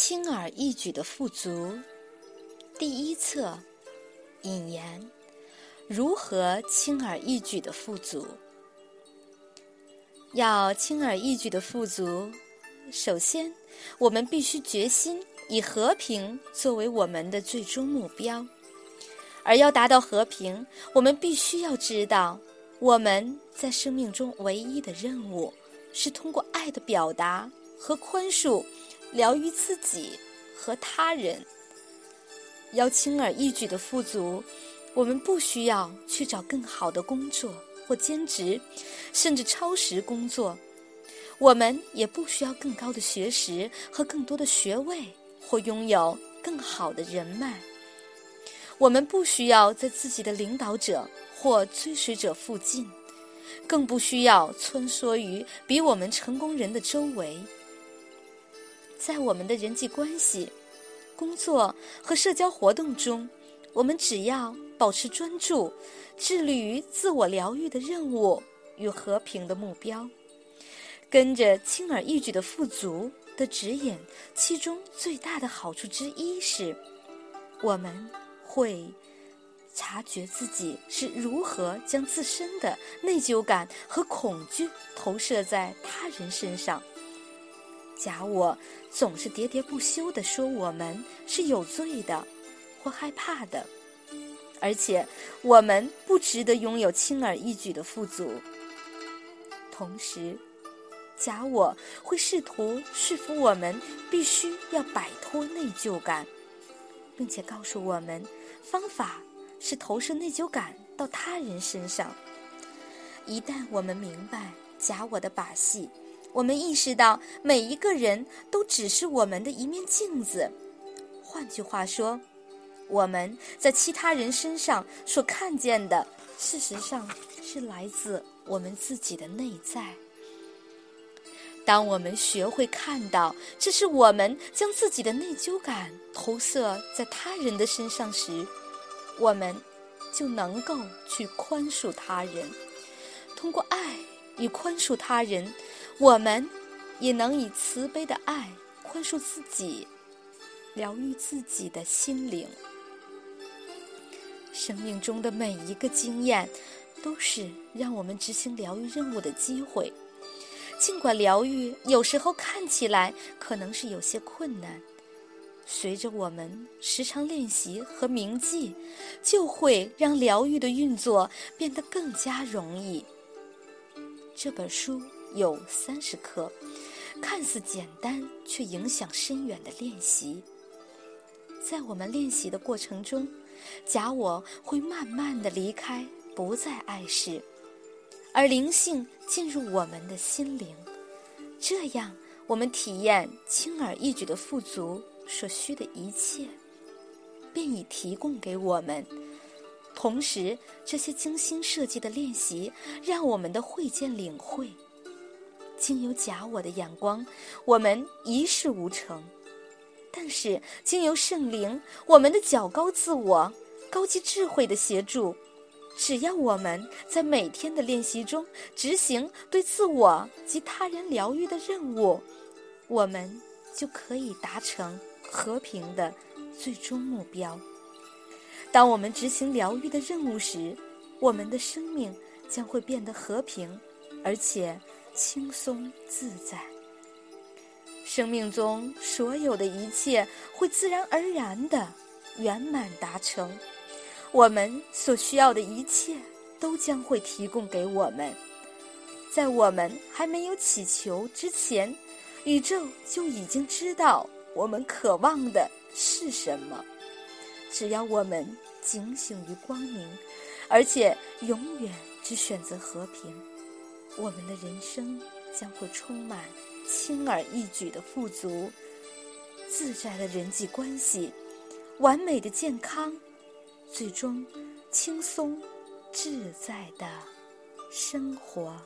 轻而易举的富足，第一册引言：如何轻而易举的富足？要轻而易举的富足，首先我们必须决心以和平作为我们的最终目标。而要达到和平，我们必须要知道，我们在生命中唯一的任务是通过爱的表达和宽恕。疗愈自己和他人，要轻而易举的富足，我们不需要去找更好的工作或兼职，甚至超时工作。我们也不需要更高的学识和更多的学位，或拥有更好的人脉。我们不需要在自己的领导者或追随者附近，更不需要穿梭于比我们成功人的周围。在我们的人际关系、工作和社交活动中，我们只要保持专注，致力于自我疗愈的任务与和平的目标，跟着轻而易举的富足的指引。其中最大的好处之一是，我们会察觉自己是如何将自身的内疚感和恐惧投射在他人身上。假我总是喋喋不休地说我们是有罪的，或害怕的，而且我们不值得拥有轻而易举的富足。同时，假我会试图说服我们必须要摆脱内疚感，并且告诉我们方法是投射内疚感到他人身上。一旦我们明白假我的把戏。我们意识到，每一个人都只是我们的一面镜子。换句话说，我们在其他人身上所看见的，事实上是来自我们自己的内在。当我们学会看到这是我们将自己的内疚感投射在他人的身上时，我们就能够去宽恕他人。通过爱与宽恕他人。我们也能以慈悲的爱宽恕自己，疗愈自己的心灵。生命中的每一个经验，都是让我们执行疗愈任务的机会。尽管疗愈有时候看起来可能是有些困难，随着我们时常练习和铭记，就会让疗愈的运作变得更加容易。这本书。有三十课，看似简单却影响深远的练习。在我们练习的过程中，假我会慢慢的离开，不再碍事，而灵性进入我们的心灵。这样，我们体验轻而易举的富足所需的一切，便已提供给我们。同时，这些精心设计的练习，让我们的会见领会。经由假我的眼光，我们一事无成；但是经由圣灵，我们的较高自我、高级智慧的协助，只要我们在每天的练习中执行对自我及他人疗愈的任务，我们就可以达成和平的最终目标。当我们执行疗愈的任务时，我们的生命将会变得和平，而且。轻松自在，生命中所有的一切会自然而然的圆满达成。我们所需要的一切都将会提供给我们。在我们还没有祈求之前，宇宙就已经知道我们渴望的是什么。只要我们警醒于光明，而且永远只选择和平。我们的人生将会充满轻而易举的富足、自在的人际关系、完美的健康，最终轻松自在的生活。